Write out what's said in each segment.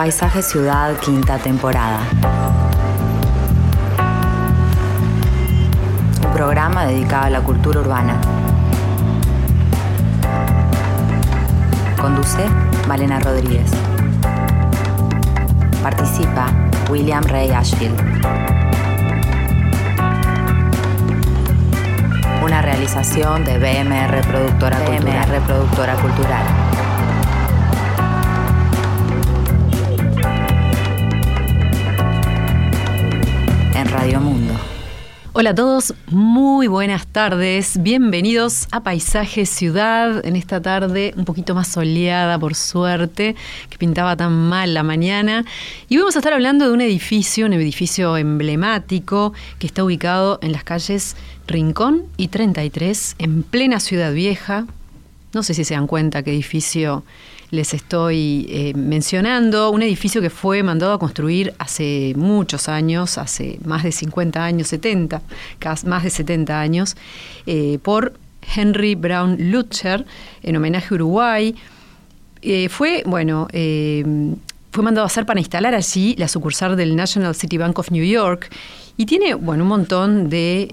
Paisaje Ciudad, quinta temporada. Un programa dedicado a la cultura urbana. Conduce Malena Rodríguez. Participa William Ray Ashfield. Una realización de BMR Productora Cultural. Productora Cultural. Hola a todos, muy buenas tardes. Bienvenidos a Paisaje Ciudad en esta tarde un poquito más soleada, por suerte, que pintaba tan mal la mañana. Y vamos a estar hablando de un edificio, un edificio emblemático que está ubicado en las calles Rincón y 33, en plena Ciudad Vieja. No sé si se dan cuenta qué edificio les estoy eh, mencionando, un edificio que fue mandado a construir hace muchos años, hace más de 50 años, 70, más de 70 años, eh, por Henry Brown Lutcher, en homenaje a Uruguay. Eh, fue, bueno, fue mandado a hacer para instalar allí la sucursal del National City Bank of New York y tiene, bueno, un montón de,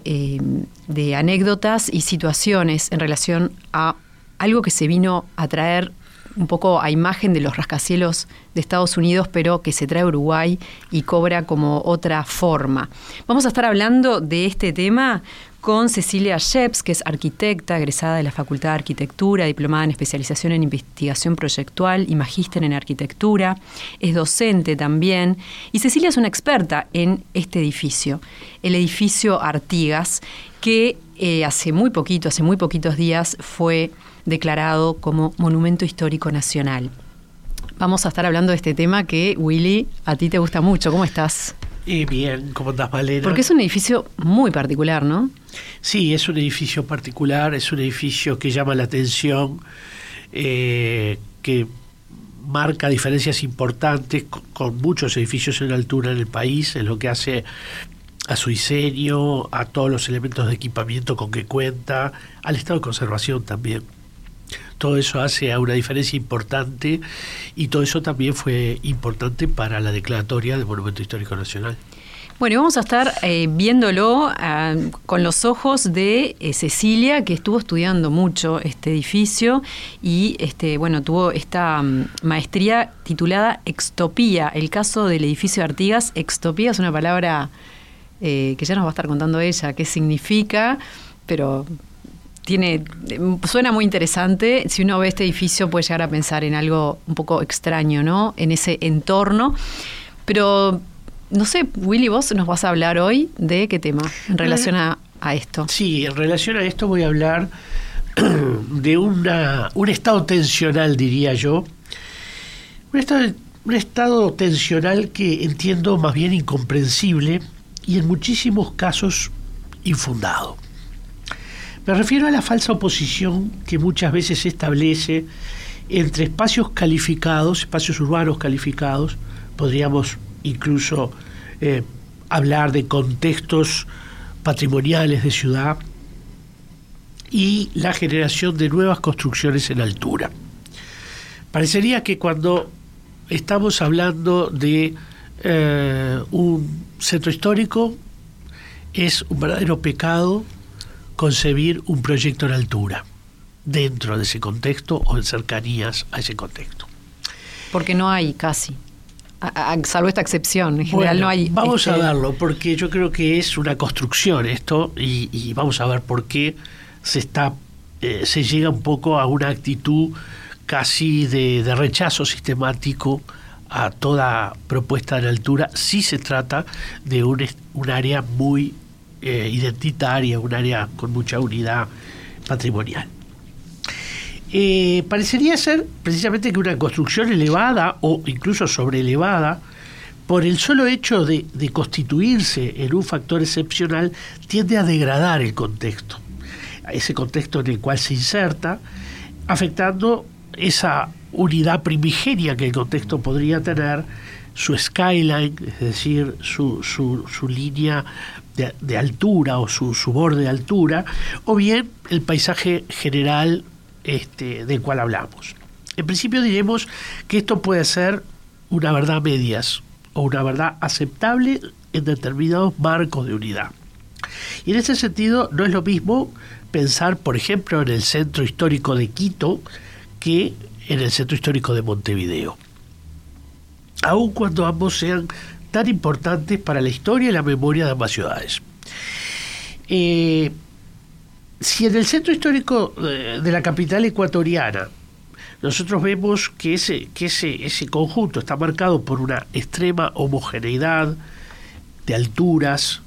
de anécdotas y situaciones en relación a algo que se vino a traer un poco a imagen de los rascacielos de Estados Unidos, pero que se trae a Uruguay y cobra como otra forma. Vamos a estar hablando de este tema con Cecilia Sheps, que es arquitecta, egresada de la Facultad de Arquitectura, diplomada en especialización en investigación proyectual y magíster en arquitectura. Es docente también. Y Cecilia es una experta en este edificio, el edificio Artigas, que eh, hace muy poquito, hace muy poquitos días, fue declarado como Monumento Histórico Nacional. Vamos a estar hablando de este tema que, Willy, a ti te gusta mucho. ¿Cómo estás? Y bien, ¿cómo estás, Valera? Porque es un edificio muy particular, ¿no? Sí, es un edificio particular, es un edificio que llama la atención, eh, que marca diferencias importantes con, muchos edificios en altura en el país, en lo que hace a su diseño, a todos los elementos de equipamiento con que cuenta, al estado de conservación también. Todo eso hace a una diferencia importante y todo eso también fue importante para la declaratoria de Monumento Histórico Nacional. Bueno, vamos a estar eh, viéndolo ah, con los ojos de eh, Cecilia, que estuvo estudiando mucho este edificio y este, bueno, tuvo esta mm, maestría titulada Extopía, el caso del edificio de Artigas. Extopía es una palabra eh, que ya nos va a estar contando ella, qué significa, pero tiene, suena muy interesante. Si uno ve este edificio puede llegar a pensar en algo un poco extraño, ¿no? En ese entorno. Pero, no sé, Willy, vos nos vas a hablar hoy de qué tema en relación a, esto. Sí, en relación a esto voy a hablar de una, un estado tensional, diría yo. Un estado, un estado tensional que entiendo más bien incomprensible y en muchísimos casos infundado. Me refiero a la falsa oposición que muchas veces se establece entre espacios calificados, espacios urbanos calificados, podríamos incluso eh, hablar de contextos patrimoniales de ciudad, y la generación de nuevas construcciones en altura. Parecería que cuando estamos hablando de eh, un centro histórico es un verdadero pecado concebir un proyecto en altura dentro de ese contexto o en cercanías a ese contexto. Porque no hay casi, salvo esta excepción, en general no hay. Vamos a este, verlo, porque yo creo que es una construcción esto y, vamos a ver por qué se está, eh, se llega un poco a una actitud casi de, rechazo sistemático a toda propuesta en altura si se trata de un, un área muy eh, identitaria, un área con mucha unidad patrimonial. Eh, parecería ser precisamente que una construcción elevada o incluso sobreelevada, por el solo hecho de, constituirse en un factor excepcional, tiende a degradar el contexto, ese contexto en el cual se inserta, afectando esa unidad primigenia que el contexto podría tener, su skyline, es decir, su, su, su línea de, altura o su, borde de altura, o bien el paisaje general este, del cual hablamos. En principio diremos que esto puede ser una verdad medias o una verdad aceptable en determinados marcos de unidad. Y en ese sentido no es lo mismo pensar, por ejemplo, en el centro histórico de Quito que en el centro histórico de Montevideo. Aun cuando ambos sean tan importantes para la historia y la memoria de ambas ciudades. Eh, si en el centro histórico eh, de la capital ecuatoriana nosotros vemos que ese, que ese, ese conjunto está marcado por una extrema homogeneidad de alturas,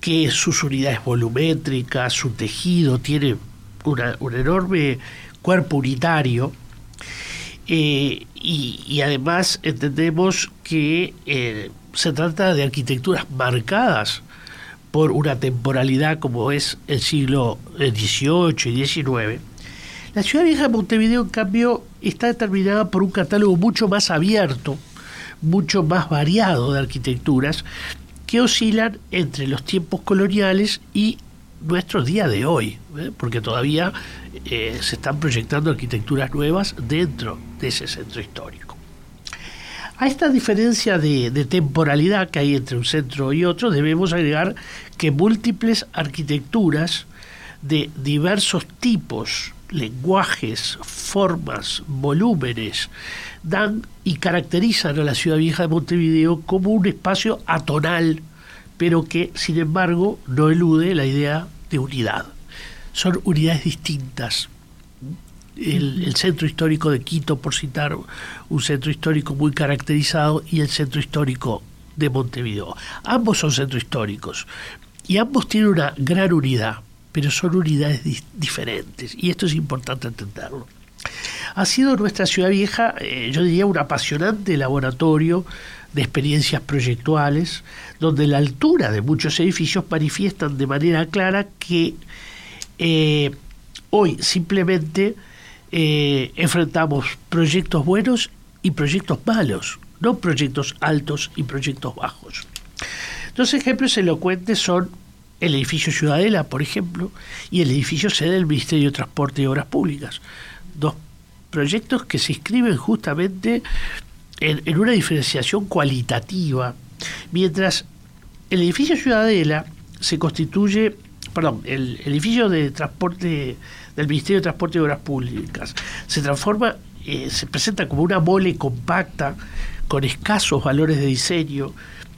que sus unidades volumétricas, su tejido tiene un enorme cuerpo unitario, eh, y, además entendemos que se trata de arquitecturas marcadas por una temporalidad como es el siglo XVIII y XIX. La ciudad vieja de Montevideo, en cambio, está determinada por un catálogo mucho más abierto, mucho más variado de arquitecturas que oscilan entre los tiempos coloniales y nuestro día de hoy, ¿eh? porque todavía eh, se están proyectando arquitecturas nuevas dentro de ese centro histórico. A esta diferencia de, temporalidad que hay entre un centro y otro, debemos agregar que múltiples arquitecturas de diversos tipos, lenguajes, formas, volúmenes, dan y caracterizan a la ciudad vieja de Montevideo como un espacio atonal pero que sin embargo no elude la idea de unidad. Son unidades distintas. El, centro histórico de Quito, por citar un centro histórico muy caracterizado, y el centro histórico de Montevideo. Ambos son centros históricos y ambos tienen una gran unidad, pero son unidades diferentes y esto es importante entenderlo. Ha sido nuestra ciudad vieja, eh, yo diría, un apasionante laboratorio de experiencias proyectuales, donde la altura de muchos edificios manifiestan de manera clara que eh, hoy simplemente eh, enfrentamos proyectos buenos y proyectos malos, no proyectos altos y proyectos bajos. Dos ejemplos elocuentes son el edificio Ciudadela, por ejemplo, y el edificio sede del Ministerio de Transporte y Obras Públicas. Dos proyectos que se inscriben justamente en, una diferenciación cualitativa, mientras el edificio Ciudadela se constituye, perdón, el, edificio de transporte del Ministerio de Transporte y Obras Públicas se transforma, eh, se presenta como una mole compacta con escasos valores de diseño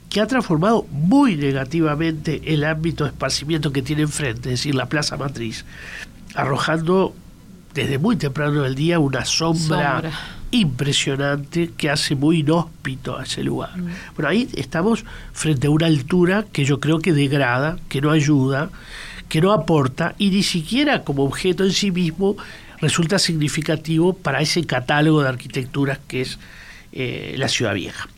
que ha transformado muy negativamente el ámbito de esparcimiento que tiene enfrente, es decir, la Plaza Matriz, arrojando desde muy temprano del día una sombra, impresionante que hace muy inhóspito a ese lugar. Mm. Bueno, ahí estamos frente a una altura que yo creo que degrada, que no ayuda, que no aporta y ni siquiera como objeto en sí mismo resulta significativo para ese catálogo de arquitecturas que es eh, la ciudad vieja.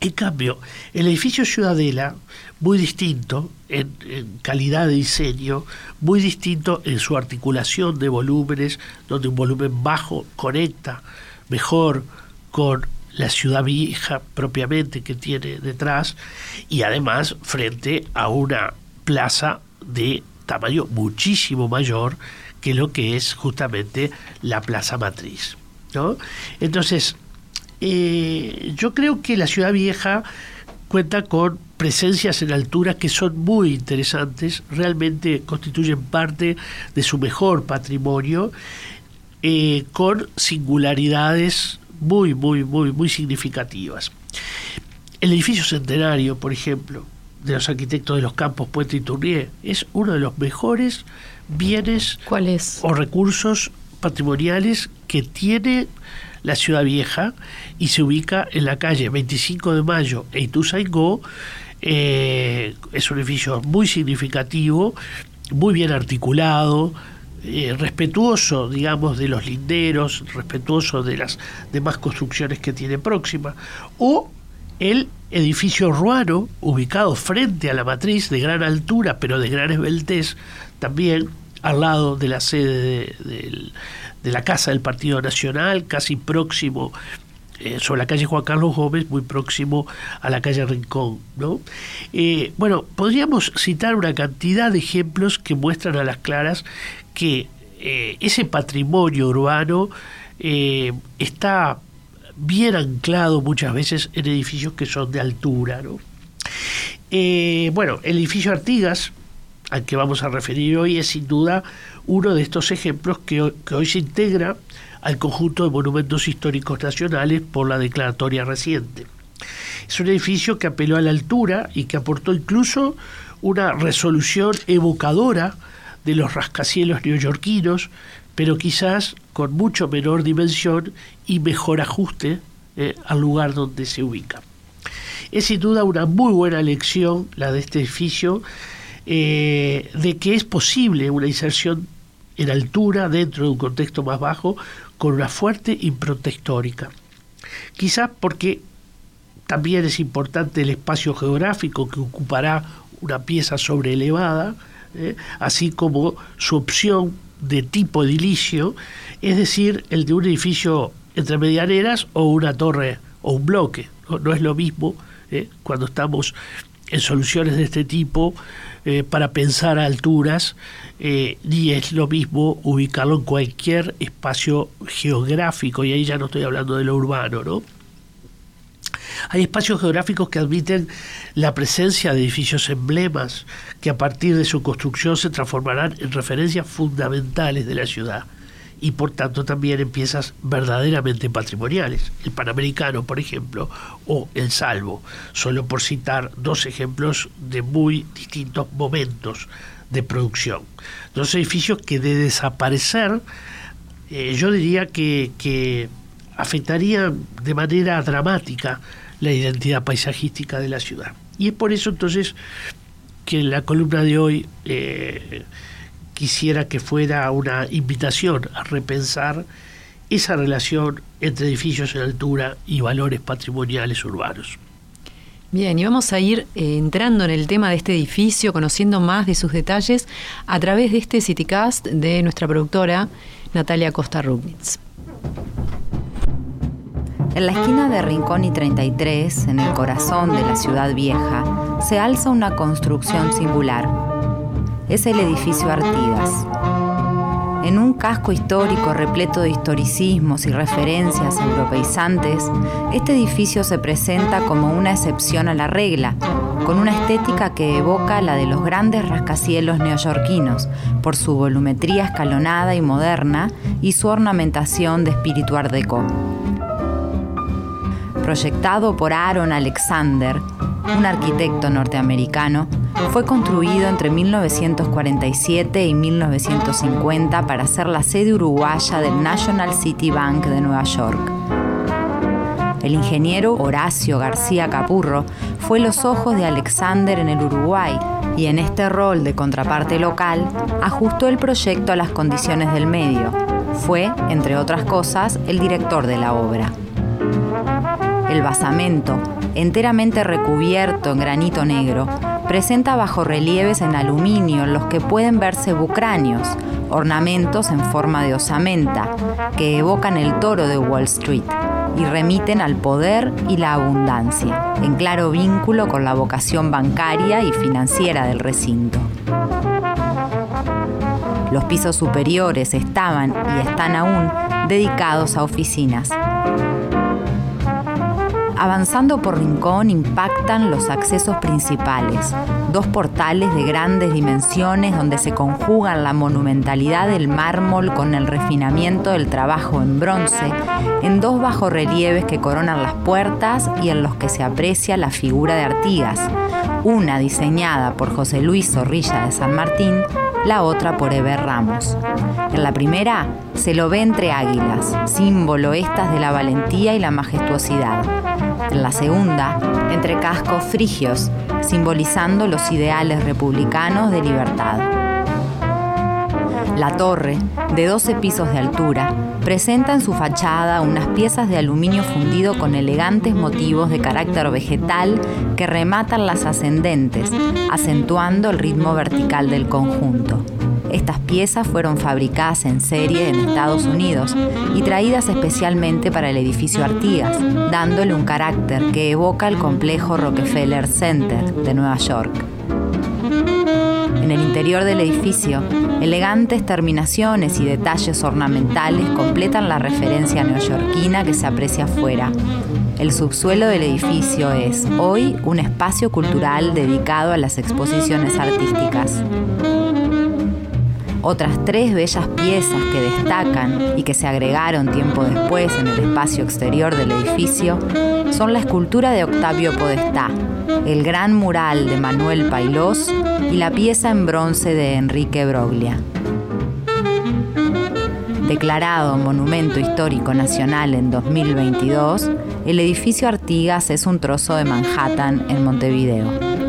En cambio, el edificio Ciudadela, muy distinto en, calidad de diseño, muy distinto en su articulación de volúmenes, donde un volumen bajo conecta mejor con la ciudad vieja propiamente que tiene detrás y además frente a una plaza de tamaño muchísimo mayor que lo que es justamente la plaza matriz. ¿no? Entonces, eh, yo creo que la ciudad vieja cuenta con presencias en altura que son muy interesantes, realmente constituyen parte de su mejor patrimonio, eh, con singularidades muy, muy, muy, muy significativas. El edificio centenario, por ejemplo, de los arquitectos de los campos Puente y Tournier, es uno de los mejores bienes o recursos patrimoniales que tiene la ciudad vieja y se ubica en la calle 25 de Mayo e Ituzaingó. Eh, es un edificio muy significativo, muy bien articulado, eh, respetuoso, digamos, de los linderos, respetuoso de las demás construcciones que tiene próxima, o el edificio ruano, ubicado frente a la matriz, de gran altura, pero de gran esbeltez, también al lado de la sede de la Casa del Partido Nacional, casi próximo eh, sobre la calle Juan Carlos Gómez, muy próximo a la calle Rincón. ¿no? Eh, bueno, podríamos citar una cantidad de ejemplos que muestran a las claras que eh, ese patrimonio urbano está bien anclado muchas veces en edificios que son de altura. ¿no? Eh, bueno, el edificio Artigas, al que vamos a referir hoy, es sin duda uno de estos ejemplos que, que hoy se integra al conjunto de monumentos históricos nacionales por la declaratoria reciente. Es un edificio que apeló a la altura y que aportó incluso una resolución evocadora de los rascacielos neoyorquinos, pero quizás con mucho menor dimensión y mejor ajuste eh, al lugar donde se ubica. Es sin duda una muy buena lección la de este edificio eh, de que es posible una inserción en altura dentro de un contexto más bajo con una fuerte impronta histórica. Quizás porque también es importante el espacio geográfico que ocupará una pieza sobreelevada, ¿eh? así como su opción de tipo edilicio, es decir, el de un edificio entre medianeras o una torre o un bloque. No, es lo mismo ¿eh? cuando estamos en soluciones de este tipo eh, para pensar a alturas, ni es lo mismo ubicarlo en cualquier espacio geográfico, y ahí ya no estoy hablando de lo urbano, ¿no? Hay espacios geográficos que admiten la presencia de edificios emblemas que a partir de su construcción se transformarán en referencias fundamentales de la ciudad y por tanto también en piezas verdaderamente patrimoniales. El Panamericano, por ejemplo, o el Salvo, solo por citar dos ejemplos de muy distintos momentos de producción. Dos edificios que de desaparecer, eh, yo diría que, que afectarían de manera dramática la identidad paisajística de la ciudad. Y es por eso entonces que la columna de hoy eh, quisiera que fuera una invitación a repensar esa relación entre edificios en altura y valores patrimoniales urbanos. Bien, y vamos a ir eh, entrando en el tema de este edificio, conociendo más de sus detalles a través de este CityCast de nuestra productora Natalia Costa Rubnitz. En la esquina de Rincón y 33, en el corazón de la ciudad vieja, se alza una construcción singular. Es el edificio Artigas. En un casco histórico repleto de historicismos y referencias europeizantes, este edificio se presenta como una excepción a la regla, con una estética que evoca la de los grandes rascacielos neoyorquinos, por su volumetría escalonada y moderna y su ornamentación de espíritu art déco proyectado por Aaron Alexander, un arquitecto norteamericano, fue construido entre 1947 y 1950 para ser la sede uruguaya del National City Bank de Nueva York. El ingeniero Horacio García Capurro fue los ojos de Alexander en el Uruguay y en este rol de contraparte local ajustó el proyecto a las condiciones del medio. Fue, entre otras cosas, el director de la obra. El basamento, enteramente recubierto en granito negro, presenta bajorrelieves en aluminio en los que pueden verse bucráneos, ornamentos en forma de osamenta, que evocan el toro de Wall Street y remiten al poder y la abundancia, en claro vínculo con la vocación bancaria y financiera del recinto. Los pisos superiores estaban y están aún dedicados a oficinas. Avanzando por Rincón impactan los accesos principales, dos portales de grandes dimensiones donde se conjugan la monumentalidad del mármol con el refinamiento del trabajo en bronce, en dos bajorrelieves que coronan las puertas y en los que se aprecia la figura de Artigas, una diseñada por José Luis Zorrilla de San Martín, la otra por Eber Ramos. En la primera se lo ve entre águilas, símbolo estas de la valentía y la majestuosidad la segunda, entre cascos frigios, simbolizando los ideales republicanos de libertad. La torre, de 12 pisos de altura, presenta en su fachada unas piezas de aluminio fundido con elegantes motivos de carácter vegetal que rematan las ascendentes, acentuando el ritmo vertical del conjunto. Estas piezas fueron fabricadas en serie en Estados Unidos y traídas especialmente para el edificio Artigas, dándole un carácter que evoca el complejo Rockefeller Center de Nueva York. En el interior del edificio, elegantes terminaciones y detalles ornamentales completan la referencia neoyorquina que se aprecia afuera. El subsuelo del edificio es hoy un espacio cultural dedicado a las exposiciones artísticas. Otras tres bellas piezas que destacan y que se agregaron tiempo después en el espacio exterior del edificio son la escultura de Octavio Podestá, el gran mural de Manuel Pailós y la pieza en bronce de Enrique Broglia. Declarado Monumento Histórico Nacional en 2022, el edificio Artigas es un trozo de Manhattan en Montevideo.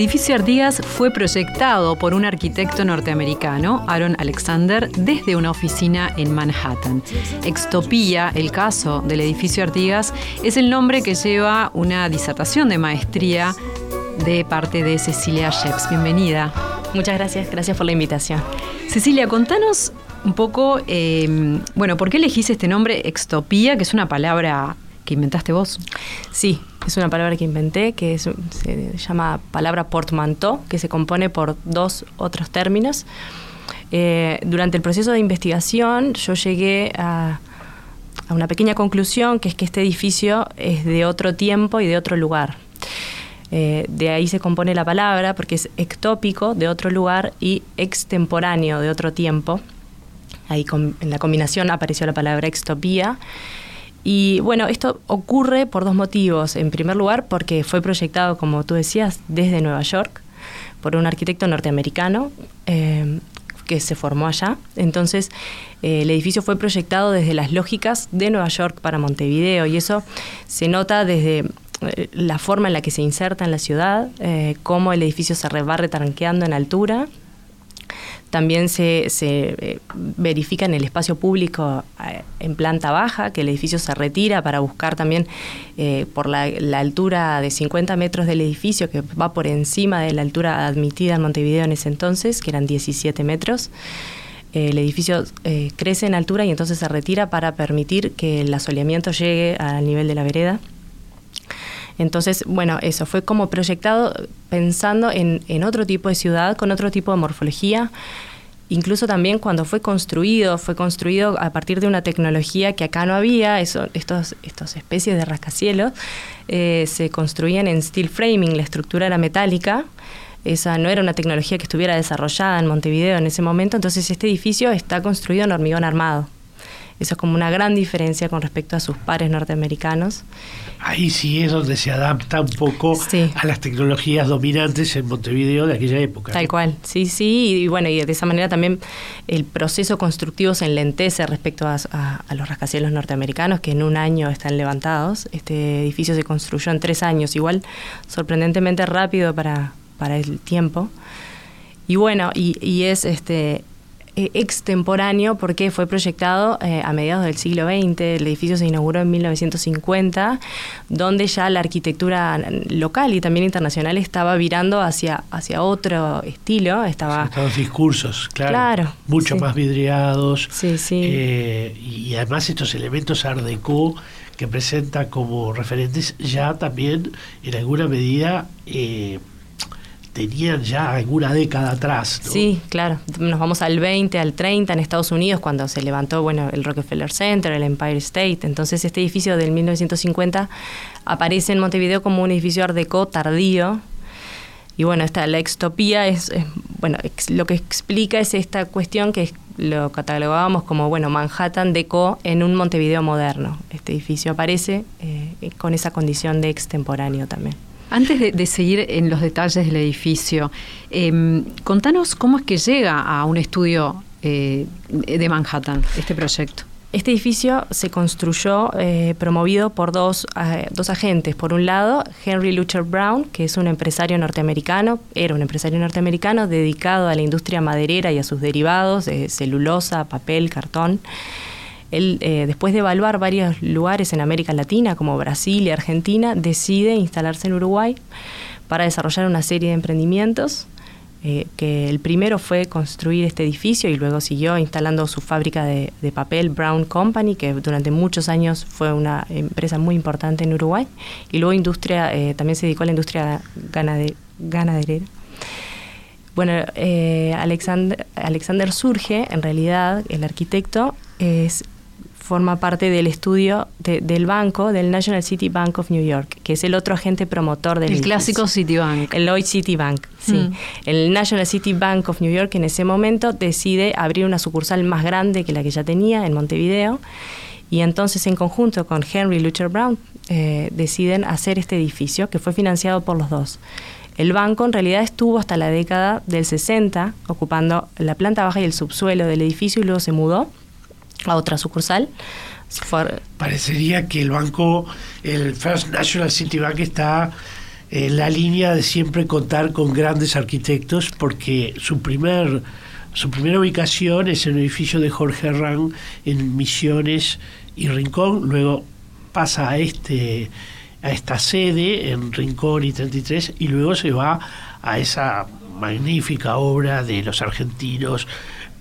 Edificio Artigas fue proyectado por un arquitecto norteamericano, Aaron Alexander, desde una oficina en Manhattan. Extopía, el caso del edificio Artigas, es el nombre que lleva una disertación de maestría de parte de Cecilia Sheps. Bienvenida. Muchas gracias, gracias por la invitación. Cecilia, contanos un poco, em, bueno, ¿por qué elegís este nombre Extopía, que es una palabra que inventaste vos? Sí, es una palabra que inventé, que se llama palabra portmanteau, que se compone por dos otros términos. Eh, durante el proceso de investigación yo llegué a, una pequeña conclusión, que es que este edificio es de otro tiempo y de otro lugar. Eh, de ahí se compone la palabra, porque es ectópico, de otro lugar, y extemporáneo, de otro tiempo. Ahí en la combinación apareció la palabra extopía. Y bueno, esto ocurre por dos motivos. En primer lugar, porque fue proyectado, como tú decías, desde Nueva York por un arquitecto norteamericano eh, que se formó allá. Entonces, eh, el edificio fue proyectado desde las lógicas de Nueva York para Montevideo y eso se nota desde eh, la forma en la que se inserta en la ciudad, cómo el edificio se va retranqueando en altura también se, eh, verifica en el espacio público eh, en planta baja, que el edificio se retira para buscar también eh, por la, altura de 50 metros del edificio, que va por encima de la altura admitida en Montevideo en ese entonces, que eran 17 metros. el edificio crece en altura y entonces se retira para permitir que el asoleamiento llegue al nivel de la vereda. Entonces, bueno, eso fue como proyectado pensando en, otro tipo de ciudad, con otro tipo de morfología. Incluso también cuando fue construido, fue construido a partir de una tecnología que acá no había, eso, estos, especies de rascacielos eh, se construían en steel framing, la estructura era metálica, esa no era una tecnología que estuviera desarrollada en Montevideo en ese momento, entonces este edificio está construido en hormigón armado. Eso es como una gran diferencia con respecto a sus pares norteamericanos. Ahí sí es donde se adapta un poco a las tecnologías dominantes en Montevideo de aquella época. Tal cual, sí, sí, y, bueno, y de esa manera también el proceso constructivo se enlentece respecto a, los rascacielos norteamericanos que en un año están levantados. Este edificio se construyó en tres años, igual sorprendentemente rápido para, para el tiempo. Y bueno, y, y es este eh, extemporáneo porque fue proyectado eh, a mediados del siglo XX, el edificio se inauguró en 1950, donde ya la arquitectura local y también internacional estaba virando hacia, hacia otro estilo. Estaba, los discursos, claro. mucho más vidriados. Sí, sí. Eh, y además estos elementos art déco que presenta como referentes ya también en alguna medida tenían ya alguna década atrás. Sí, claro. Nos vamos al 20, al 30 en Estados Unidos cuando se levantó bueno, el Rockefeller Center, el Empire State. Entonces este edificio del 1950 aparece en Montevideo como un edificio art tardío. Y bueno, esta, la extopía es, bueno, lo que explica es esta cuestión que lo catalogábamos como bueno Manhattan Deco en un Montevideo moderno. Este edificio aparece eh, con esa condición de extemporáneo también. Antes de, seguir en los detalles del edificio, em, contanos cómo es que llega a un estudio eh, de Manhattan este proyecto. Este edificio se construyó eh, promovido por dos, eh, dos, agentes. Por un lado, Henry Lucher Brown, que es un empresario norteamericano, era un empresario norteamericano dedicado a la industria maderera y a sus derivados, celulosa, papel, cartón. Él, eh, después de evaluar varios lugares en América Latina, como Brasil y Argentina, decide instalarse en Uruguay para desarrollar una serie de emprendimientos. Eh, que el primero fue construir este edificio y luego siguió instalando su fábrica de, papel Brown Company, que durante muchos años fue una empresa muy importante en Uruguay. Y luego industria, eh, también se dedicó a la industria ganaderera. Bueno, Alexander, Alexander surge, en realidad, el arquitecto, es forma parte del estudio del banco, del National City Bank of New York, que es el otro agente promotor del El clásico Citibank. El Lloyd Citibank, sí. Mm. El National City Bank of New York en ese momento decide abrir una sucursal más grande que la que ya tenía en Montevideo. Y entonces, en conjunto con Henry Lucher Brown, eh, deciden hacer este edificio que fue financiado por los dos. El banco en realidad estuvo hasta la década del 60 ocupando la planta baja y el subsuelo del edificio y luego se mudó a otra sucursal. Parecería que el banco, el First National City Bank está en la línea de siempre contar con grandes arquitectos porque su primer su primera ubicación es en el edificio de Jorge Herrán en Misiones y Rincón, luego pasa a este a esta sede en Rincón y 33 y luego se va a esa magnífica obra de los argentinos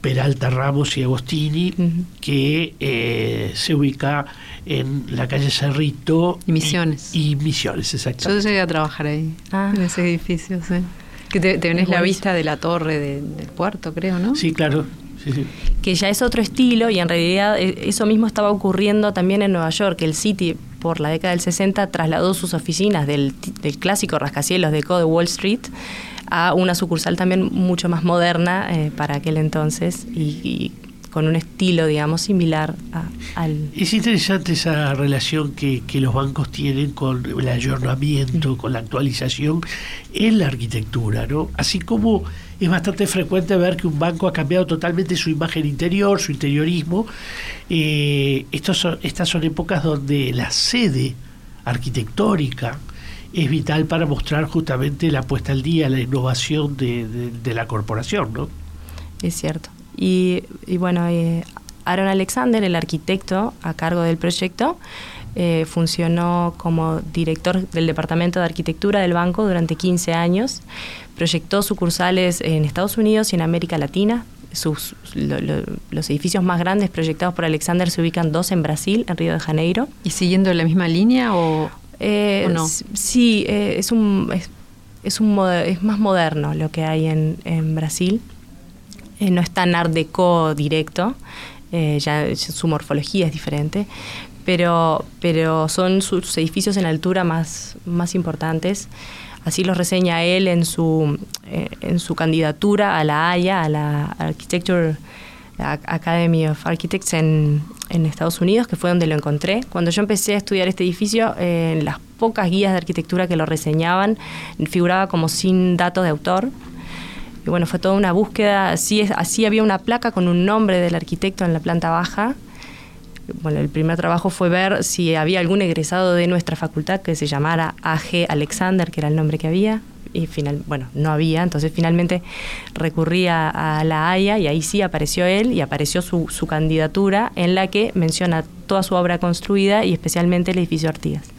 Peralta Ramos y Agostini, que eh, se ubica en la calle Cerrito. Y Misiones. Y, Misiones, exacto. Yo llegué a trabajar ahí, ah. en ese edificio, sí. Que te, tenés la vista de la torre del puerto, creo, ¿no? Sí, claro. Que ya es otro estilo y en realidad eh, eso mismo estaba ocurriendo también en Nueva York. El City, por la década del 60, trasladó sus oficinas del, del clásico rascacielos de Code Wall Street a una sucursal también mucho más moderna eh, para aquel entonces y, con un estilo, digamos, similar al... Es interesante esa relación que, los bancos tienen con el ayornamiento, con la actualización en la arquitectura, ¿no? Así como es bastante frecuente ver que un banco ha cambiado totalmente su imagen interior, su interiorismo. Eh, estos estas son épocas donde la sede arquitectónica, es vital para mostrar justamente la puesta al día, la innovación de, la corporación, ¿no? Es cierto. Y, bueno, eh, Aaron Alexander, el arquitecto a cargo del proyecto, eh, funcionó como director del Departamento de Arquitectura del banco durante 15 años, proyectó sucursales en Estados Unidos y en América Latina. Sus, los edificios más grandes proyectados por Alexander se ubican dos en Brasil, en Río de Janeiro. ¿Y siguiendo la misma línea o, eh, no? Sí, eh, es, un, es, un es más moderno lo que hay en, en Brasil. Eh, no es tan art deco directo, eh, ya su morfología es diferente, pero, pero son sus edificios en altura más, más importantes. Así lo reseña él en su, en su candidatura a la Haya, a la Architecture Academy of Architects en, en, Estados Unidos, que fue donde lo encontré. Cuando yo empecé a estudiar este edificio, en las pocas guías de arquitectura que lo reseñaban, figuraba como sin datos de autor. Y bueno, fue toda una búsqueda. Así, así había una placa con un nombre del arquitecto en la planta baja. Bueno, el primer trabajo fue ver si había algún egresado de nuestra facultad que se llamara A.G. Alexander, que era el nombre que había y final, bueno, no había, entonces finalmente recurrí a, la Haya y ahí sí apareció él y apareció su, su, candidatura en la que menciona toda su obra construida y especialmente el edificio Artigas.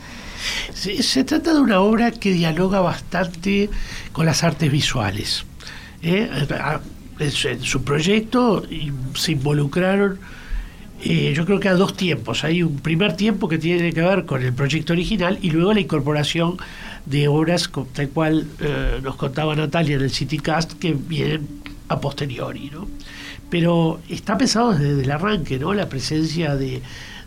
Se, trata de una obra que dialoga bastante con las artes visuales. ¿eh? En, su, proyecto se involucraron eh, yo creo que a dos tiempos. Hay un primer tiempo que tiene que ver con el proyecto original y luego la incorporación de obras tal cual eh, nos contaba Natalia en el CityCast que vienen a posteriori, ¿no? Pero está pensado desde el arranque, ¿no? La presencia de,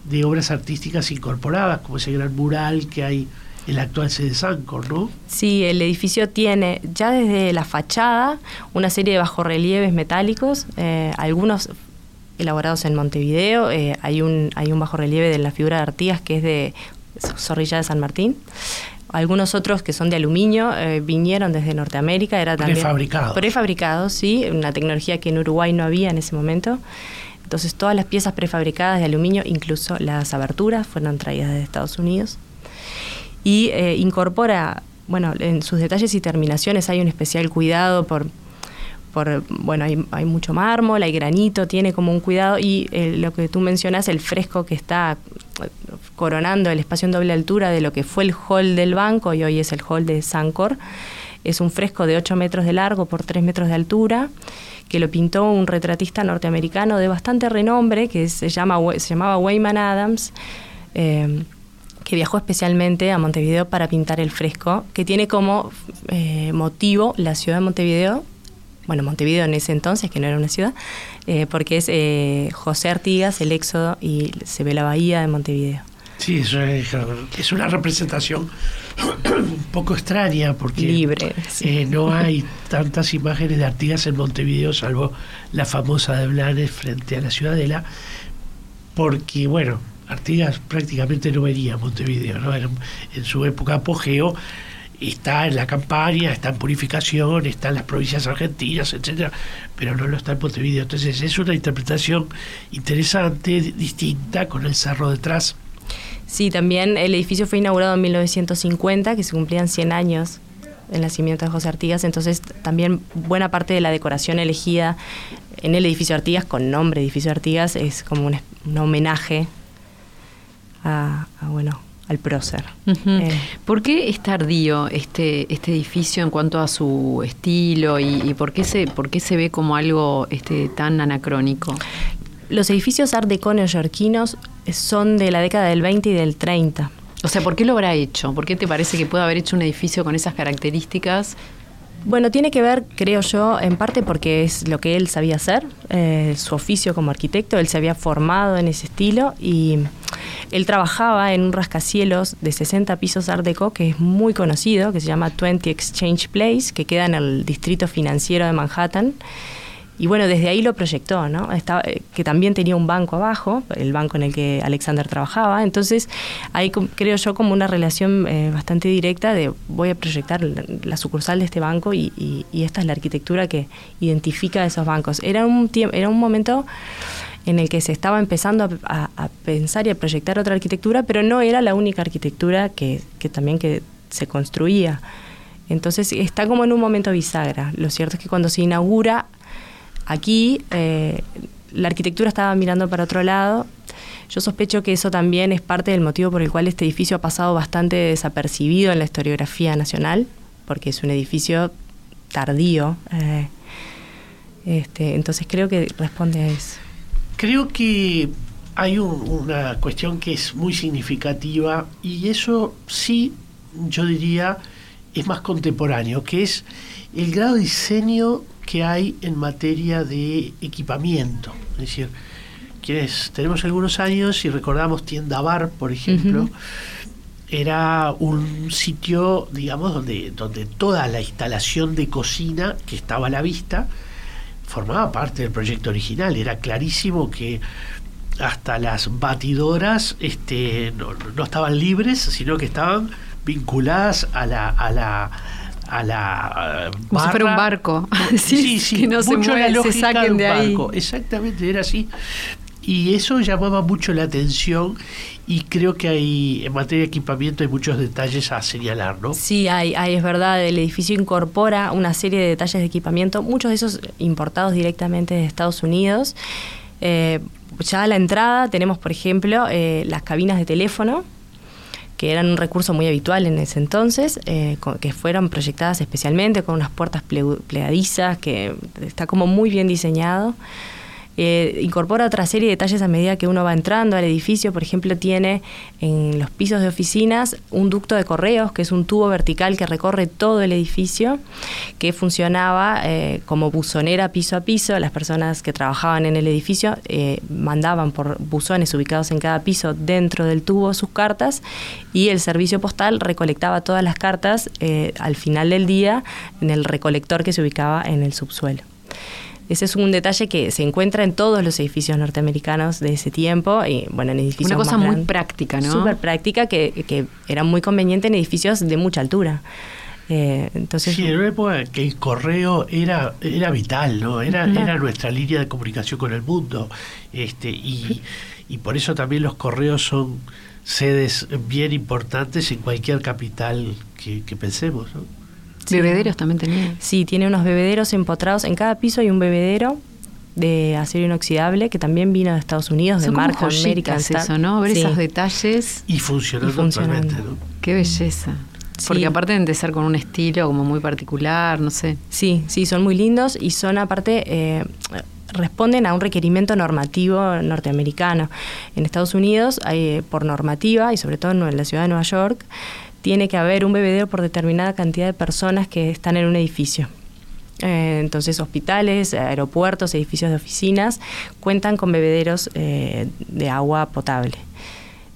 de obras artísticas incorporadas, como ese gran mural que hay en la actual sede de Sancor, ¿no? Sí, el edificio tiene ya desde la fachada una serie de bajorrelieves metálicos, eh, algunos elaborados en Montevideo. Eh, hay un hay un bajorrelieve de la figura de Artigas que es de Zorrilla de San Martín. Algunos otros que son de aluminio eh, vinieron desde Norteamérica, era también prefabricados. Prefabricados, sí, una tecnología que en Uruguay no había en ese momento. Entonces todas las piezas prefabricadas de aluminio, incluso las aberturas, fueron traídas de Estados Unidos. Y eh, incorpora, bueno, en sus detalles y terminaciones hay un especial cuidado por, bueno, hay, mucho mármol, hay granito, tiene como un cuidado y eh, lo que tú mencionas, el fresco que está coronando el espacio en doble altura de lo que fue el hall del banco y hoy es el hall de Sancor. Es un fresco de 8 metros de largo por 3 metros de altura que lo pintó un retratista norteamericano de bastante renombre que se, llama, se llamaba Wayman Adams. Eh, que viajó especialmente a Montevideo para pintar el fresco, que tiene como eh, motivo la ciudad de Montevideo, bueno, Montevideo en ese entonces, que no era una ciudad, eh, porque es eh, José Artigas, el éxodo, y se ve la bahía de Montevideo. Sí, eso es, una representación un poco extraña porque Libre, eh, no hay tantas imágenes de Artigas en Montevideo, salvo la famosa de Blanes frente a la ciudadela, porque, bueno, Artigas prácticamente no venía a Montevideo, ¿no? en su época apogeo está en la campaña, está en purificación, está en las provincias argentinas, etcétera, pero no lo está en Montevideo. Entonces es una interpretación interesante, distinta, con el cerro detrás. Sí, también el edificio fue inaugurado en 1950, que se cumplían 100 años del nacimiento de José Artigas, entonces también buena parte de la decoración elegida en el edificio Artigas, con nombre edificio Artigas, es como un, homenaje a bueno, al prócer. Eh, ¿Por qué es tardío este, este edificio en cuanto a su estilo y, por, qué se, por qué se ve como algo este, tan anacrónico? Los edificios art deco neoyorquinos son de la década del 20 y del 30. O sea, ¿por qué lo habrá hecho? ¿Por qué te parece que puede haber hecho un edificio con esas características bueno, tiene que ver, creo yo, en parte porque es lo que él sabía hacer, eh, su oficio como arquitecto, él se había formado en ese estilo y él trabajaba en un rascacielos de 60 pisos Art Deco que es muy conocido, que se llama 20 Exchange Place, que queda en el distrito financiero de Manhattan y bueno, desde ahí lo proyectó, ¿no? Eh, que también tenía un banco abajo, el banco en el que Alexander trabajaba. Entonces, ahí creo yo como una relación eh, bastante directa de voy a proyectar la, sucursal de este banco y, esta es la arquitectura que identifica esos bancos. Era un, era un momento en el que se estaba empezando a, pensar y a proyectar otra arquitectura, pero no era la única arquitectura que, también que se construía. Entonces está como en un momento bisagra. Lo cierto es que cuando se inaugura Aquí eh, la arquitectura estaba mirando para otro lado. Yo sospecho que eso también es parte del motivo por el cual este edificio ha pasado bastante desapercibido en la historiografía nacional, porque es un edificio tardío. Eh, este, entonces creo que responde a eso. Creo que hay una cuestión que es muy significativa y eso sí, yo diría, es más contemporáneo, que es el grado de diseño que hay en materia de equipamiento. Es decir, quienes tenemos algunos años y recordamos Tienda Bar, por ejemplo, era un sitio, digamos, donde, donde toda la instalación de cocina que estaba a la vista formaba parte del proyecto original. Era clarísimo que hasta las batidoras este, no, no estaban libres, sino que estaban vinculadas a la, a la a la Como si fuera un barco. sí, sí, que no se, mueve, se saquen de ahí. Exactamente, era así. Y eso llamaba mucho la atención y creo que hay en materia de equipamiento hay muchos detalles a señalar, ¿no? Sí, hay, hay, es verdad, el edificio incorpora una serie de detalles de equipamiento, muchos de esos importados directamente de Estados Unidos. Eh, ya a la entrada tenemos, por ejemplo, eh, las cabinas de teléfono, que eran un recurso muy habitual en ese entonces, eh, que fueron proyectadas especialmente con unas puertas plegadizas, que está como muy bien diseñado. Eh, incorpora otra serie de detalles a medida que uno va entrando al edificio. Por ejemplo, tiene en los pisos de oficinas un ducto de correos, que es un tubo vertical que recorre todo el edificio, que funcionaba eh, como buzonera piso a piso. Las personas que trabajaban en el edificio eh, mandaban por buzones ubicados en cada piso dentro del tubo sus cartas y el servicio postal recolectaba todas las cartas al final del día en el recolector que se ubicaba en el subsuelo. Ese es un detalle que se encuentra en todos los edificios norteamericanos de ese tiempo y bueno, en edificios Una cosa muy práctica, ¿no? Súper práctica que, que era muy conveniente en edificios de mucha altura. Eh, entonces, sí, en una época que el correo era, era vital, ¿no? Era, era nuestra línea de comunicación con el mundo. Este, y, y por eso también los correos son sedes bien importantes en cualquier capital que, que pensemos, ¿no? ¿Bebederos también tenía? Sí, tiene unos bebederos empotrados. En cada piso hay un bebedero de acero inoxidable que también vino de Estados Unidos, de marca American eso, ¿no? Ver esos detalles. Y funcionando, totalmente, ¿no? Qué belleza. Porque aparte de ser con un estilo como muy particular, no sé. Sí, sí, son muy lindos y son aparte... Eh, responden a un requerimiento normativo norteamericano. En Estados Unidos, hay, por normativa, y sobre todo en la ciudad de Nueva York, tiene que haber un bebedero por determinada cantidad de personas que están en un edificio. Eh, entonces, hospitales, aeropuertos, edificios de oficinas cuentan con bebederos eh, de agua potable.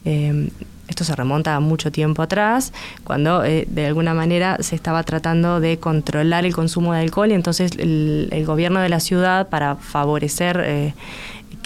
Eh, esto se remonta a mucho tiempo atrás, cuando de alguna manera se estaba tratando de controlar el consumo de alcohol y entonces el, el gobierno de la ciudad, para favorecer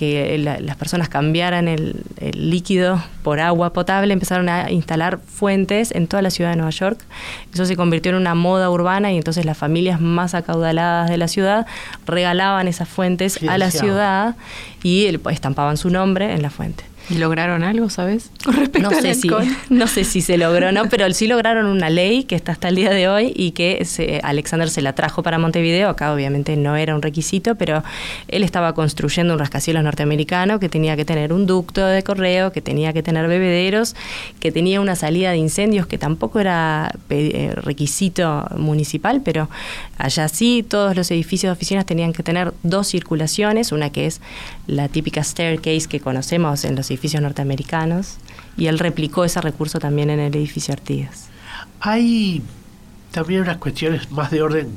que las personas cambiaran el, líquido por agua potable, empezaron a instalar fuentes en toda la ciudad de Nueva York. Eso se convirtió en una moda urbana y entonces las familias más acaudaladas de la ciudad regalaban esas fuentes a la ciudad y estampaban su nombre en la fuente. ¿Y lograron algo, sabes? Con respecto no sé Si, no sé si se logró, ¿no? Pero sí lograron una ley que está hasta el día de hoy y que se, Alexander se la trajo para Montevideo. Acá obviamente no era un requisito, pero él estaba construyendo un rascacielos norteamericano que tenía que tener un ducto de correo, que tenía que tener bebederos, que tenía una salida de incendios que tampoco era eh, requisito municipal, pero allá sí todos los edificios de oficinas tenían que tener dos circulaciones, una que es la típica staircase que conocemos en los edificios norteamericanos y él replicó ese recurso también en el edificio Artigas. Hay también unas cuestiones más de orden,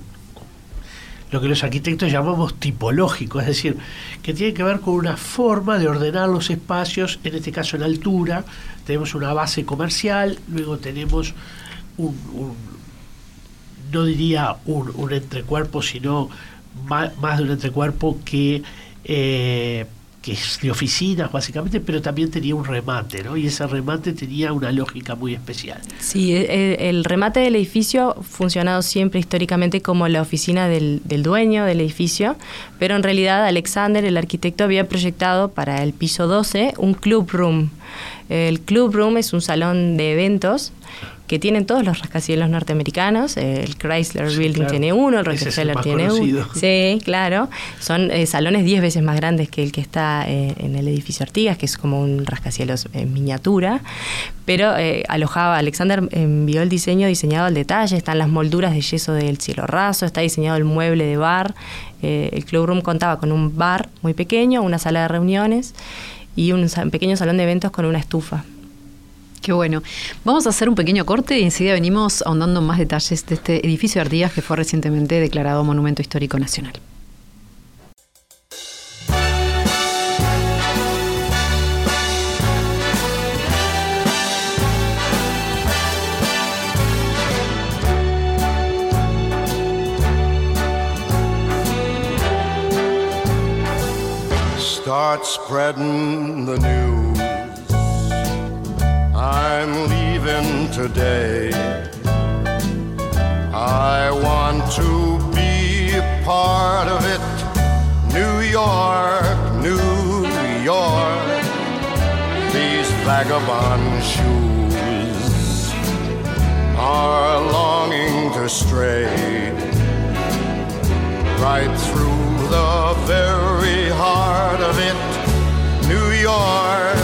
lo que los arquitectos llamamos tipológico, es decir, que tiene que ver con una forma de ordenar los espacios, en este caso en altura, tenemos una base comercial, luego tenemos un, no diría un, un entrecuerpo, sino más, más, de un entrecuerpo que eh, que es de oficinas básicamente, pero también tenía un remate, ¿no? Y ese remate tenía una lógica muy especial. Sí, e, el, remate del edificio funcionado siempre históricamente como la oficina del, del, dueño del edificio, pero en realidad Alexander, el arquitecto, había proyectado para el piso 12 un club room. El club room es un salón de eventos que tienen todos los rascacielos norteamericanos. El Chrysler Building tiene uno, el Rockefeller tiene uno. Sí, claro. Son eh, salones 10 veces más grandes que el que está eh, en el edificio Artigas, que es como un rascacielos en miniatura. Pero eh, alojaba, Alexander envió el diseño diseñado al detalle, están las molduras de yeso del cielo raso, está diseñado el mueble de bar. el Club Room contaba con un bar muy pequeño, una sala de reuniones y un pequeño salón de eventos con una estufa. Qué bueno. Vamos a hacer un pequeño corte y enseguida venimos ahondando más detalles de este edificio de Artigas que fue recientemente declarado Monumento Histórico Nacional. Start spreading the news. I'm leaving today. I want to be part of it. New York, New York. These vagabond shoes are longing to stray right through the very heart of it, New York,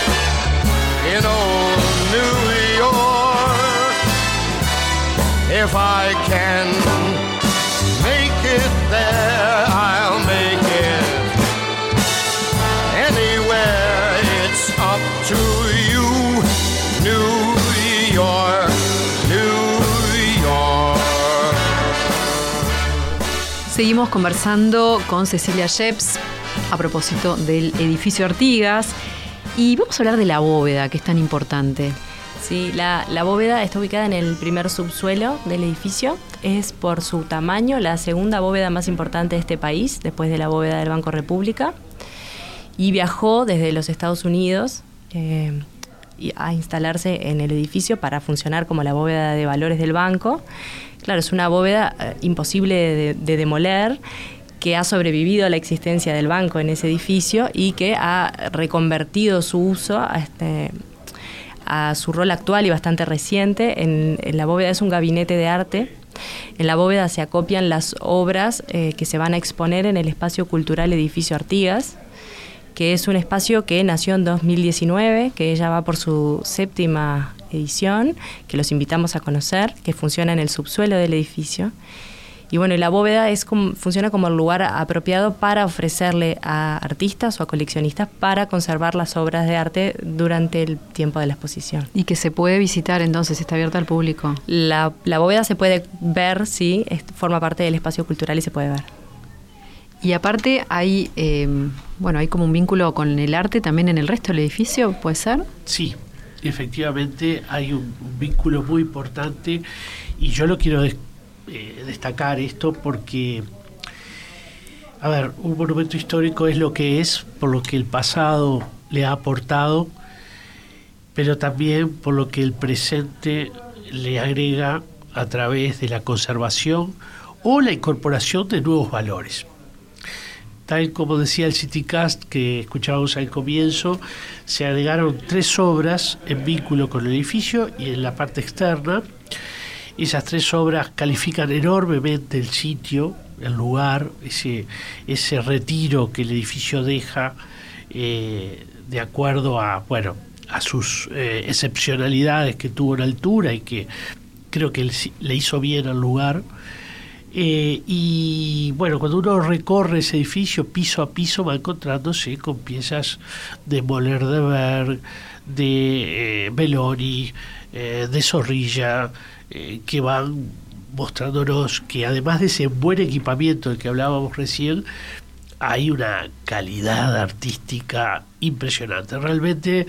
if I can make it there, I'll make it anywhere. It's up to you, New York, New York. Seguimos conversando con Cecilia Sheps a propósito del edificio Artigas y vamos a hablar de la bóveda, que es tan importante. Sí, la, bóveda está ubicada en el primer subsuelo del edificio. Es por su tamaño la segunda bóveda más importante de este país, después de la bóveda del Banco República. Y viajó desde los Estados Unidos eh, a instalarse en el edificio para funcionar como la bóveda de valores del banco. Claro, es una bóveda eh, imposible de, de demoler que ha sobrevivido a la existencia del banco en ese edificio y que ha reconvertido su uso a, este, a su rol actual y bastante reciente. En, la bóveda es un gabinete de arte. En la bóveda se acopian las obras eh, que se van a exponer en el espacio cultural Edificio Artigas, que es un espacio que nació en 2019, que ya va por su séptima edición, que los invitamos a conocer, que funciona en el subsuelo del edificio. Y bueno, y la bóveda es como- funciona como el lugar apropiado para ofrecerle a artistas o a coleccionistas para conservar las obras de arte durante el tiempo de la exposición. Y que se puede visitar entonces, está abierta al público. La, la bóveda se puede ver, sí, es- forma parte del espacio cultural y se puede ver. Y aparte hay, eh, bueno, hay como un vínculo con el arte también en el resto del edificio, ¿puede ser? Sí, efectivamente hay un, un vínculo muy importante y yo lo quiero eh, destacar esto porque, a ver, un monumento histórico es lo que es por lo que el pasado le ha aportado, pero también por lo que el presente le agrega a través de la conservación o la incorporación de nuevos valores tal como decía el CityCast que escuchábamos al comienzo, se agregaron tres obras en vínculo con el edificio y en la parte externa. Esas tres obras califican enormemente el sitio, el lugar, ese, ese retiro que el edificio deja eh, de acuerdo a, bueno, a sus eh, excepcionalidades que tuvo en altura y que creo que le, hizo bien al lugar. Eh, y bueno, cuando uno recorre ese edificio piso a piso va encontrándose con piezas de Moller de Berg, de eh, de Zorrilla, eh, que van mostrándonos que además de ese buen equipamiento del que hablábamos recién, hay una calidad artística impresionante. Realmente eh,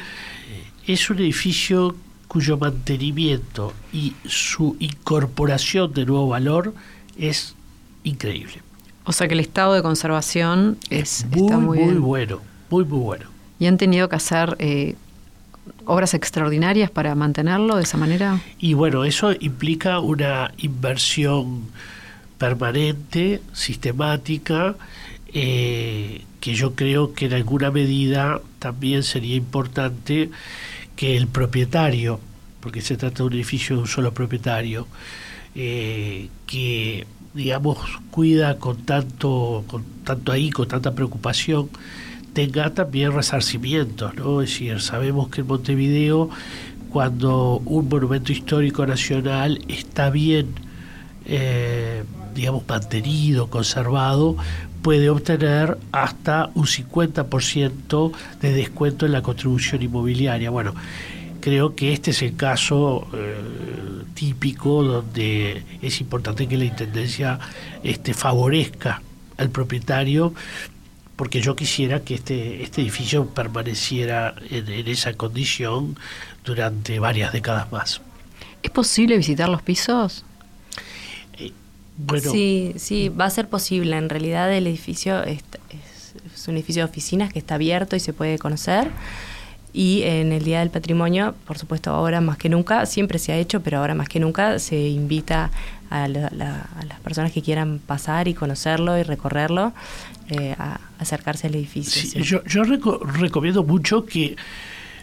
es un edificio cuyo mantenimiento y su incorporación de nuevo valor es increíble. O sea que el estado de conservación es, muy, está muy, muy bien. bueno, muy, muy bueno. ¿Y han tenido que hacer eh, obras extraordinarias para mantenerlo de esa manera? Y bueno, eso implica una inversión permanente, sistemática, eh, que yo creo que en alguna medida también sería importante que el propietario, porque se trata de un edificio de un solo propietario, eh, que digamos cuida con tanto, con tanto ahí, con tanta preocupación, tenga también resarcimientos, ¿no? Es decir, sabemos que en Montevideo cuando un monumento histórico nacional está bien, eh, digamos, mantenido, conservado, puede obtener hasta un 50% de descuento en la contribución inmobiliaria. Bueno, creo que este es el caso eh, típico donde es importante que la Intendencia este, favorezca al propietario porque yo quisiera que este, este edificio permaneciera en, en esa condición durante varias décadas más. ¿Es posible visitar los pisos? Bueno, Sí, sí, va a ser posible. En realidad el edificio es, es- es un edificio de oficinas que está abierto y se puede conocer. Y en el Día del Patrimonio, por supuesto, ahora más que nunca, siempre se ha hecho, pero ahora más que nunca se invita a, la- la- a las personas que quieran pasar y conocerlo y recorrerlo eh, a acercarse al edificio. Sí, sí. Yo, yo reco- recomiendo mucho que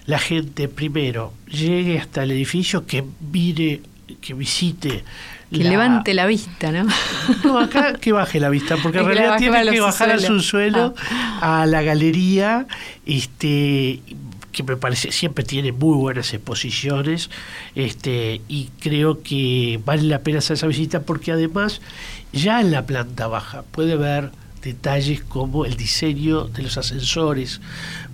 la gente primero llegue hasta el edificio, que mire, que visite. Que levante la vista, ¿no? No, acá que baje la vista, porque en realidad tiene que bajar al subsuelo, a la galería, este que me parece siempre tiene muy buenas exposiciones este y creo que vale la pena hacer esa visita porque además ya en la planta baja puede ver detalles como el diseño de los ascensores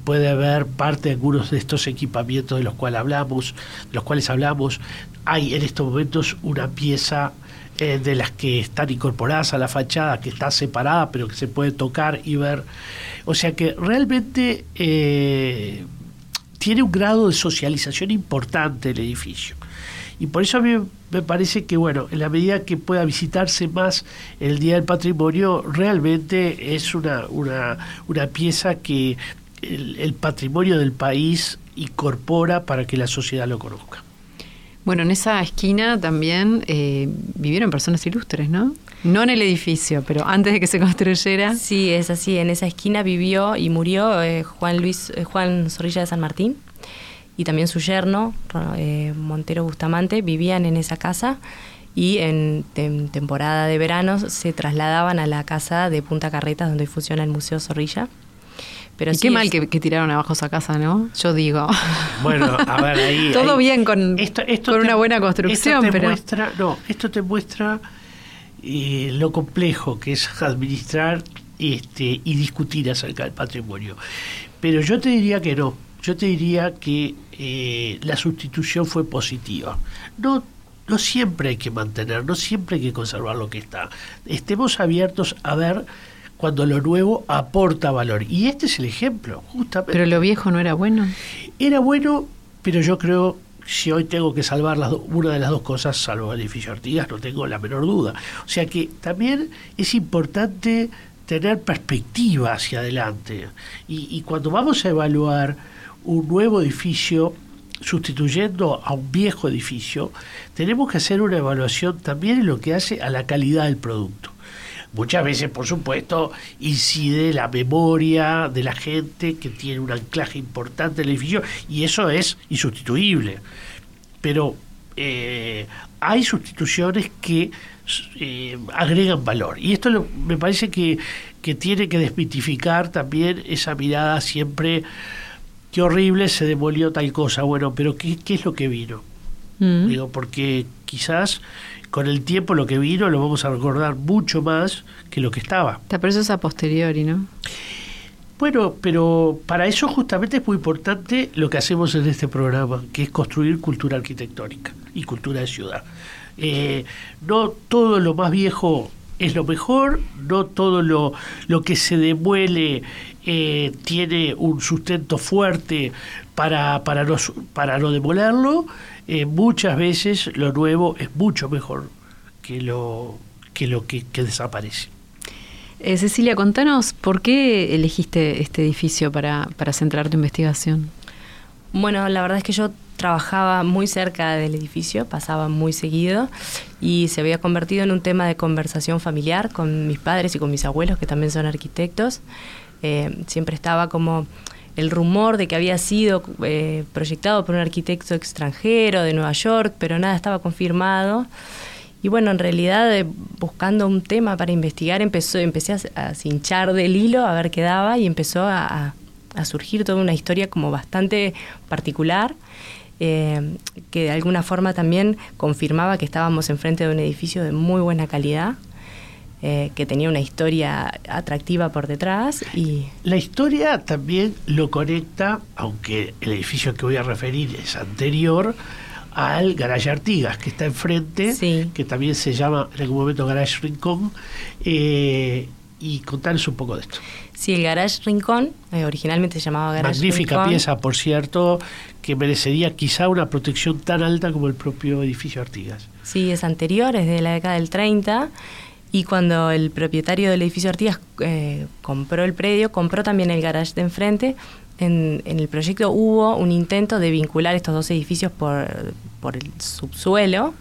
puede ver parte de algunos de estos equipamientos de los cuales hablamos de los cuales hablamos hay en estos momentos una pieza eh, de las que están incorporadas a la fachada, que está separada, pero que se puede tocar y ver. O sea que realmente eh, tiene un grado de socialización importante el edificio. Y por eso a mí me parece que, bueno, en la medida que pueda visitarse más el Día del Patrimonio, realmente es una, una, una pieza que el, el patrimonio del país incorpora para que la sociedad lo conozca. Bueno, en esa esquina también eh, vivieron personas ilustres, ¿no? No en el edificio, pero antes de que se construyera. Sí, es así. En esa esquina vivió y murió eh, Juan Luis eh, Juan Zorrilla de San Martín y también su yerno eh, Montero Bustamante vivían en esa casa y en, tem- temporada de verano se trasladaban a la casa de Punta Carretas donde funciona el Museo Zorrilla. Pero y sí qué es- mal que, que tiraron abajo esa casa, ¿no? Yo digo. Bueno, a ver, ahí. Todo ahí- bien con- con una buena construcción, esto te pero- Muestra, no, esto te muestra eh, lo complejo que es administrar este, y discutir acerca del patrimonio. Pero yo te diría que no. Yo te diría que eh, la sustitución fue positiva. No, no siempre hay que mantener, no siempre hay que conservar lo que está. Estemos abiertos a ver cuando lo nuevo aporta valor. Y este es el ejemplo, justamente. Pero lo viejo no era bueno. Era bueno, pero yo creo, si hoy tengo que salvar las do- una de las dos cosas, salvo el edificio Artigas, no tengo la menor duda. O sea que también es importante tener perspectiva hacia adelante. Y, y cuando vamos a evaluar un nuevo edificio sustituyendo a un viejo edificio, tenemos que hacer una evaluación también en lo que hace a la calidad del producto. Muchas veces, por supuesto, incide la memoria de la gente que tiene un anclaje importante en el edificio y eso es insustituible. Pero eh, hay sustituciones que eh, agregan valor. Y esto me parece que, que tiene que desmitificar también esa mirada siempre, qué horrible, se demolió tal cosa. Bueno, pero ¿qué, qué es lo que vino? Mm. Digo, porque quizás con el tiempo lo que vino lo vamos a recordar mucho más que lo que estaba. Pero eso es a posteriori, ¿no? Bueno, pero para eso justamente es muy importante lo que hacemos en este programa, que es construir cultura arquitectónica y cultura de ciudad. Eh, no todo lo más viejo es lo mejor, no todo lo, lo que se demuele eh, tiene un sustento fuerte para, para, no, para no demolerlo. Eh, muchas veces lo nuevo es mucho mejor que lo que, lo que, que desaparece. Eh, Cecilia, contanos por qué elegiste este edificio para, para centrar tu investigación. Bueno, la verdad es que yo trabajaba muy cerca del edificio, pasaba muy seguido y se había convertido en un tema de conversación familiar con mis padres y con mis abuelos, que también son arquitectos. Eh, siempre estaba como el rumor de que había sido eh, proyectado por un arquitecto extranjero de Nueva York, pero nada estaba confirmado. Y bueno, en realidad, eh, buscando un tema para investigar, empezó, empecé a, a cinchar del hilo a ver qué daba y empezó a, surgir toda una historia como bastante particular, eh, que de alguna forma también confirmaba que estábamos enfrente de un edificio de muy buena calidad, eh, que tenía una historia atractiva por detrás y La historia también lo conecta, aunque el edificio que voy a referir es anterior, al Garage Artigas, que está enfrente, Sí. que también se llama en algún momento Garage Rincón, eh, y contarles un poco de esto. Sí, el Garage Rincón, eh, originalmente se llamaba Garage Magnífica Rincón. pieza, por cierto, que merecería quizá una protección tan alta como el propio edificio Artigas. Sí, es anterior, es de la década del 30. Y cuando el propietario del edificio Artigas eh, compró el predio, compró también el garage de enfrente. En, el proyecto hubo un intento de vincular estos dos edificios por, por el subsuelo,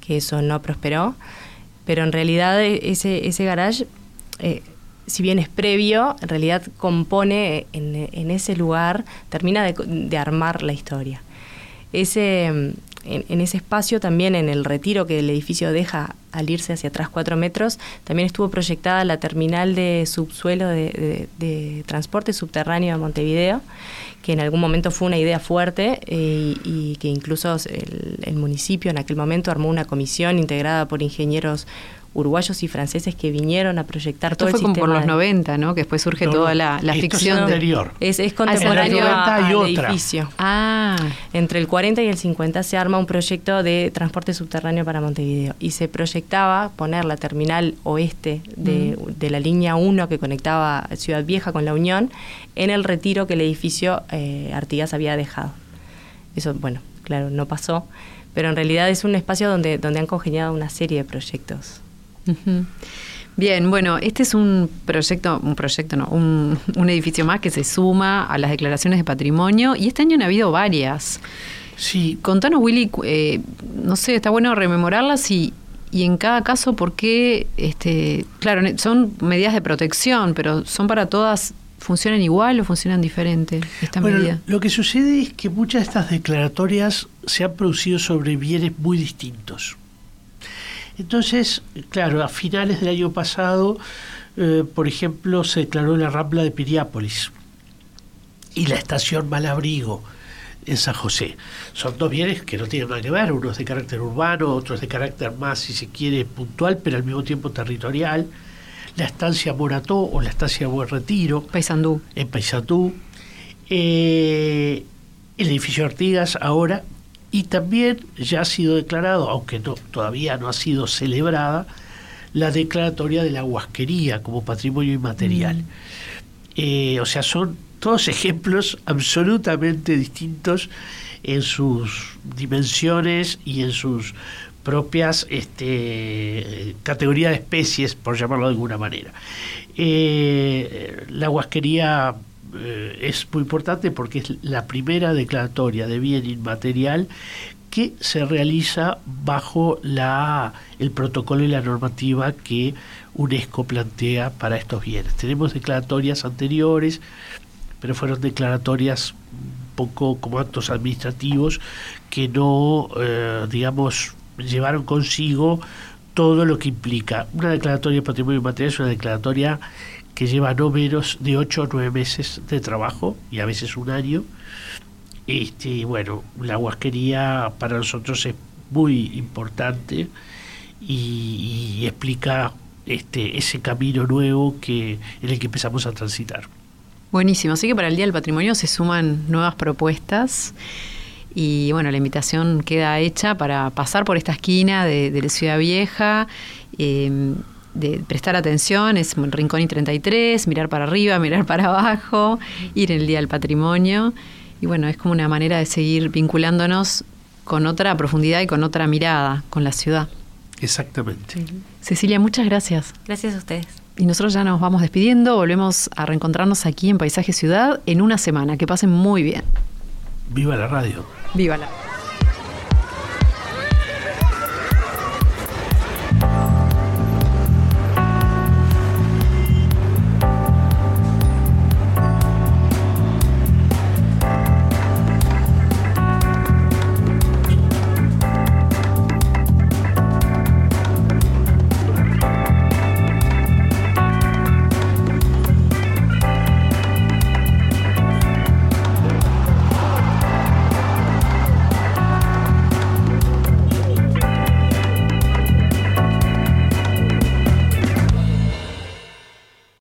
que eso no prosperó. Pero en realidad e, ese, ese garage, eh, si bien es previo, en realidad compone en, ese lugar, termina de, armar la historia. Ese, en, ese espacio, también en el retiro que el edificio deja al irse hacia atrás cuatro metros, también estuvo proyectada la terminal de subsuelo de, transporte subterráneo de Montevideo, que en algún momento fue una idea fuerte eh, y, y, que incluso el, el municipio en aquel momento armó una comisión integrada por ingenieros uruguayos y franceses que vinieron a proyectar Esto todo fue el como sistema por los de... 90, ¿no? Que después surge No, toda la, ficción. es de- anterior. Es, es Ah, contemporáneo es la 90 a- y al otra. edificio. Ah, Entre el 40 y el 50 se arma un proyecto de transporte subterráneo para Montevideo y se proyectaba poner la terminal oeste de, de la línea 1 que conectaba Ciudad Vieja con La Unión en el retiro que el edificio eh, Artigas había dejado. Eso, bueno, claro, no pasó, pero en realidad es un espacio donde, donde han congeniado una serie de proyectos. Bien, bueno, este es un proyecto, un proyecto no, un, un edificio más que se suma a las declaraciones de patrimonio y este año han habido varias. Sí, Contanos, Willy, eh, no sé, está bueno rememorarlas y, y en cada caso por qué, este, claro, son medidas de protección, pero son para todas, ¿funcionan igual o funcionan diferente esta Bueno, medida? lo que sucede es que muchas de estas declaratorias se han producido sobre bienes muy distintos. Entonces, claro, a finales del año pasado, eh, por ejemplo, se declaró la Rambla de Piriápolis y la estación Malabrigo en San José. Son dos bienes que no tienen nada que ver, uno es de carácter urbano, otro es de carácter más, si se quiere, puntual, pero al mismo tiempo territorial. La estancia Morató o la estancia Buen Retiro Paysandú. en Paysandú, eh, el edificio Artigas ahora, y también ya ha sido declarado, aunque no, todavía no ha sido celebrada, la declaratoria de la huasquería como patrimonio inmaterial. Eh, o sea, son todos ejemplos absolutamente distintos en sus dimensiones y en sus propias este, categorías de especies, por llamarlo de alguna manera. Eh, la huasquería eh, es muy importante porque es la primera declaratoria de bien inmaterial que se realiza bajo la, el protocolo y la normativa que UNESCO plantea para estos bienes. Tenemos declaratorias anteriores, pero fueron declaratorias un poco como actos administrativos que no, eh, digamos, llevaron consigo todo lo que implica. Una declaratoria de patrimonio inmaterial es una declaratoria que lleva no menos de 8 o 9 meses de trabajo y a veces un año. Este, bueno, la huasquería para nosotros es muy importante y, explica este, ese camino nuevo que, en el que empezamos a transitar. Buenísimo, así que para el Día del Patrimonio se suman nuevas propuestas y bueno, la invitación queda hecha para pasar por esta esquina de, de la Ciudad Vieja, eh, de prestar atención, es Rincón y 33, mirar para arriba, mirar para abajo, ir en el Día del Patrimonio y bueno, es como una manera de seguir vinculándonos con otra profundidad y con otra mirada con la ciudad. Exactamente. Cecilia, muchas gracias. Gracias a ustedes. Y nosotros ya nos vamos despidiendo, volvemos a reencontrarnos aquí en Paisaje Ciudad en una semana. Que pasen muy bien. Viva la radio. Viva la.